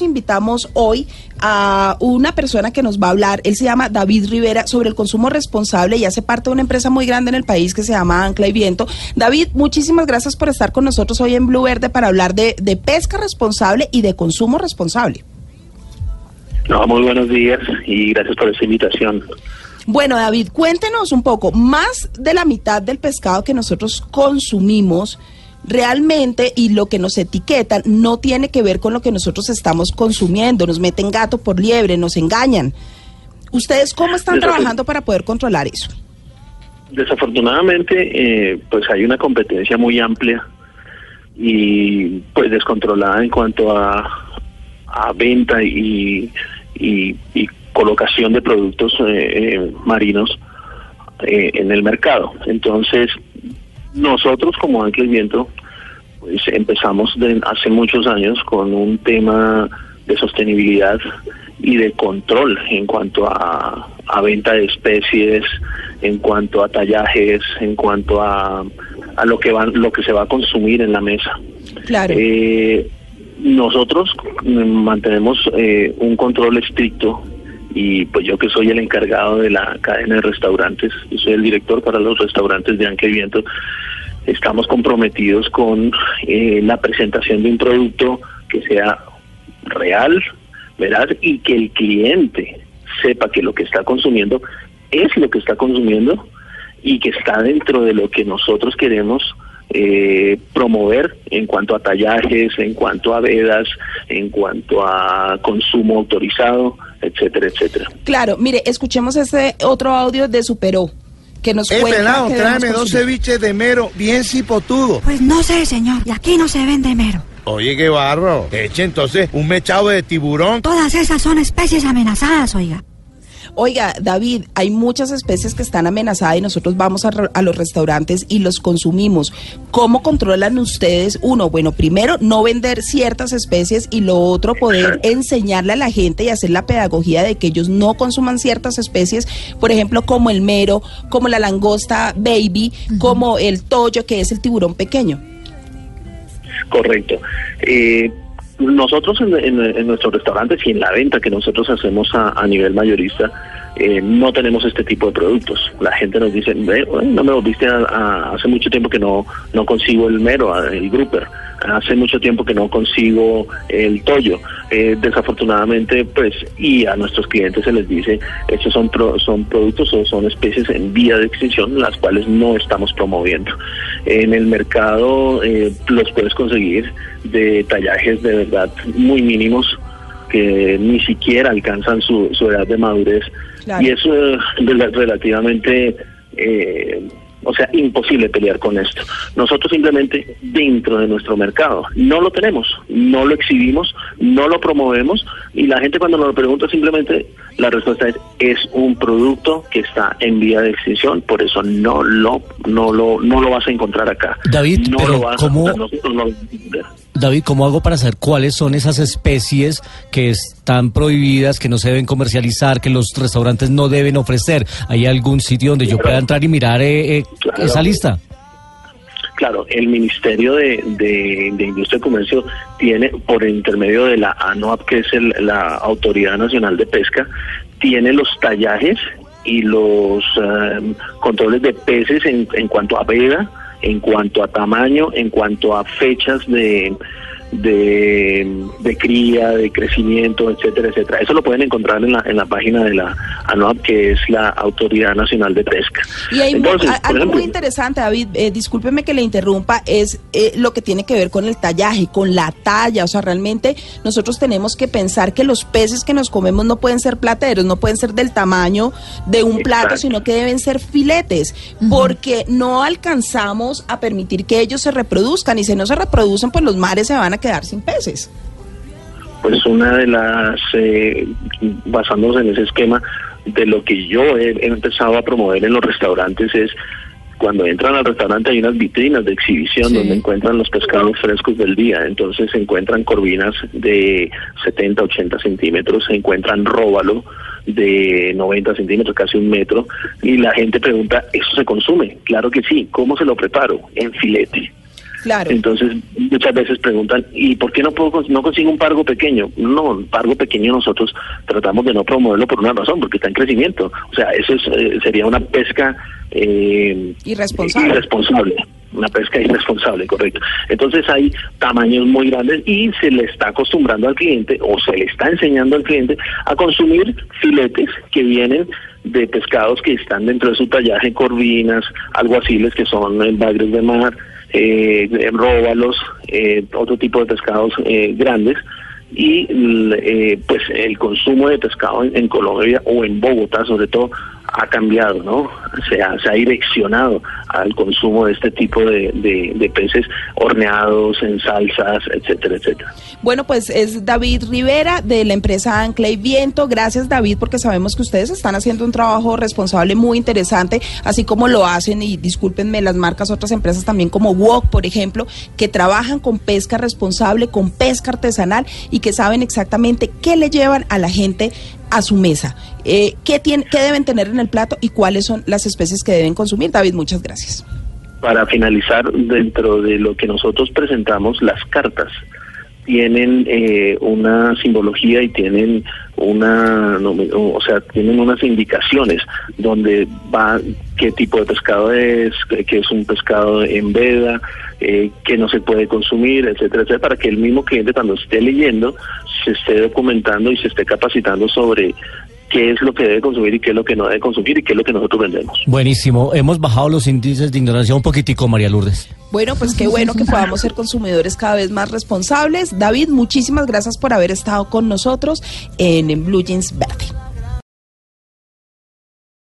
Invitamos hoy a una persona que nos va a hablar, él se llama David Rivera, sobre el consumo responsable y hace parte de una empresa muy grande en el país que se llama Ancla y Viento. David, muchísimas gracias por estar con nosotros hoy en Blue Verde para hablar de, de pesca responsable y de consumo responsable. No, muy buenos días y gracias por esta invitación. Bueno, David, cuéntenos un poco, más de la mitad del pescado que nosotros consumimos realmente y lo que nos etiquetan no tiene que ver con lo que nosotros estamos consumiendo, nos meten gato por liebre, nos engañan. ¿Ustedes cómo están trabajando para poder controlar eso? Desafortunadamente, eh, pues hay una competencia muy amplia y pues descontrolada en cuanto a, a venta y, y, y, colocación de productos eh, eh, marinos eh, en el mercado. Entonces, nosotros como Ángel Viento pues empezamos de, hace muchos años con un tema de sostenibilidad y de control en cuanto a, a venta de especies, en cuanto a tallajes, en cuanto a, a lo que van, lo que se va a consumir en la mesa. Claro. Eh, nosotros mantenemos eh, un control estricto y pues yo que soy el encargado de la cadena de restaurantes, yo soy el director para los restaurantes de Anque Viento, estamos comprometidos con eh, la presentación de un producto que sea real, ¿verdad? Y que el cliente sepa que lo que está consumiendo es lo que está consumiendo y que está dentro de lo que nosotros queremos eh, promover en cuanto a tallajes, en cuanto a vedas, en cuanto a consumo autorizado, etcétera, etcétera. Claro, mire, escuchemos este otro audio de Superó. Que nos Eh, pelado, que tráeme dos ceviches de mero, bien cipotudo. Pues no sé, señor. Y aquí no se vende mero. Oye, qué barro. Eche entonces un mechado de tiburón. Todas esas son especies amenazadas, oiga. Oiga, David, hay muchas especies que están amenazadas y nosotros vamos a, los restaurantes y los consumimos. ¿Cómo controlan ustedes? Uno, bueno, primero, no vender ciertas especies y lo otro, poder Exacto. enseñarle a la gente y hacer la pedagogía de que ellos no consuman ciertas especies, por ejemplo, como el mero, como la langosta baby, como el toyo, que es el tiburón pequeño. Correcto. Eh, nosotros en, en- nuestros restaurantes y en la venta que nosotros hacemos a, nivel mayorista, eh, no tenemos este tipo de productos. La gente nos dice, "Ve, bueno, no me volviste a, a- hace mucho tiempo que no, no consigo el mero, el grouper. Hace mucho tiempo que no consigo el toyo. Eh, desafortunadamente, pues, y a nuestros clientes se les dice, estos son, pro- son productos o son especies en vía de extinción, las cuales no estamos promoviendo. En el mercado eh, los puedes conseguir de tallajes de verdad muy mínimos que ni siquiera alcanzan su, su edad de madurez Claro. y es eh, rela- relativamente eh, o sea imposible pelear con esto nosotros simplemente dentro de nuestro mercado no lo tenemos no lo exhibimos no lo promovemos y la gente cuando nos lo pregunta simplemente la respuesta es es un producto que está en vía de extinción por eso no lo no lo no lo vas a encontrar acá David, no pero lo vas ¿cómo- a nosotros no lo. David, ¿cómo hago para saber cuáles son esas especies que están prohibidas, que no se deben comercializar, que los restaurantes no deben ofrecer? ¿Hay algún sitio donde yo pueda entrar y mirar eh, eh, Claro. esa lista? Claro, el Ministerio de, de- de Industria y Comercio tiene, por intermedio de la ANOAP, que es el- la Autoridad Nacional de Pesca, tiene los tallajes y los eh, controles de peces en, en cuanto a veda, en cuanto a tamaño, en cuanto a fechas de, de, de cría, de crecimiento, etcétera, etcétera. Eso lo pueden encontrar en la, en la página de la ANOAP, que es la Autoridad Nacional de Pesca. Y hay mu- Entonces, a- por algo ejemplo, muy interesante, David, eh, discúlpeme que le interrumpa, es eh, lo que tiene que ver con el tallaje, con la talla. O sea, realmente nosotros tenemos que pensar que los peces que nos comemos no pueden ser plateros, no pueden ser del tamaño de un plato, sino que deben ser filetes, porque no alcanzamos a permitir que ellos se reproduzcan y si no se reproducen, pues los mares se van a quedar sin peces. pues una de las, eh, basándonos en ese esquema, de lo que yo he, he empezado a promover en los restaurantes es cuando entran al restaurante hay unas vitrinas de exhibición Sí. donde encuentran los pescados frescos del día. Entonces se encuentran corvinas de 70, 80 centímetros, se encuentran róbalo de 90 centímetros, casi un metro. Y la gente pregunta, ¿eso se consume? Claro que sí. ¿Cómo se lo preparo? En filete. Claro. Entonces, muchas veces preguntan, ¿y por qué no puedo no consigo un pargo pequeño? No, un pargo pequeño nosotros tratamos de no promoverlo por una razón, porque está en crecimiento. O sea, eso es, eh, sería una pesca eh, Irresponsable. irresponsable. Una pesca irresponsable, correcto. Entonces hay tamaños muy grandes y se le está acostumbrando al cliente o se le está enseñando al cliente a consumir filetes que vienen de pescados que están dentro de su tallaje, corvinas, alguaciles que son eh, bagres de mar, eh, róbalos, eh, otro tipo de pescados eh, grandes. Y l- eh, pues el consumo de pescado en Colombia o en Bogotá sobre todo ha cambiado, ¿no? Se ha, direccionado al consumo de este tipo de peces horneados en salsas, etcétera, etcétera. Bueno, pues es David Rivera de la empresa Ancla y Viento. Gracias, David, porque sabemos que ustedes están haciendo un trabajo responsable muy interesante, así como lo hacen, y discúlpenme las marcas, otras empresas también como Wok, por ejemplo, que trabajan con pesca responsable, con pesca artesanal y que saben exactamente qué le llevan a la gente a su mesa, eh, qué, tiene, qué deben tener en el plato y cuáles son las especies que deben consumir. David, muchas gracias. Para finalizar, dentro de lo que nosotros presentamos, las cartas tienen eh, una simbología y tienen una, o sea, tienen unas indicaciones donde va qué tipo de pescado es, que es un pescado en veda, eh, que no se puede consumir, etcétera, etcétera, para que el mismo cliente cuando esté leyendo se esté documentando y se esté capacitando sobre qué es lo que debe consumir y qué es lo que no debe consumir y qué es lo que nosotros vendemos. Buenísimo. Hemos bajado los índices de ignorancia un poquitico, María Lourdes. Bueno, pues qué bueno que podamos ser consumidores cada vez más responsables. David, muchísimas gracias por haber estado con nosotros en, Blue Jeans Verde.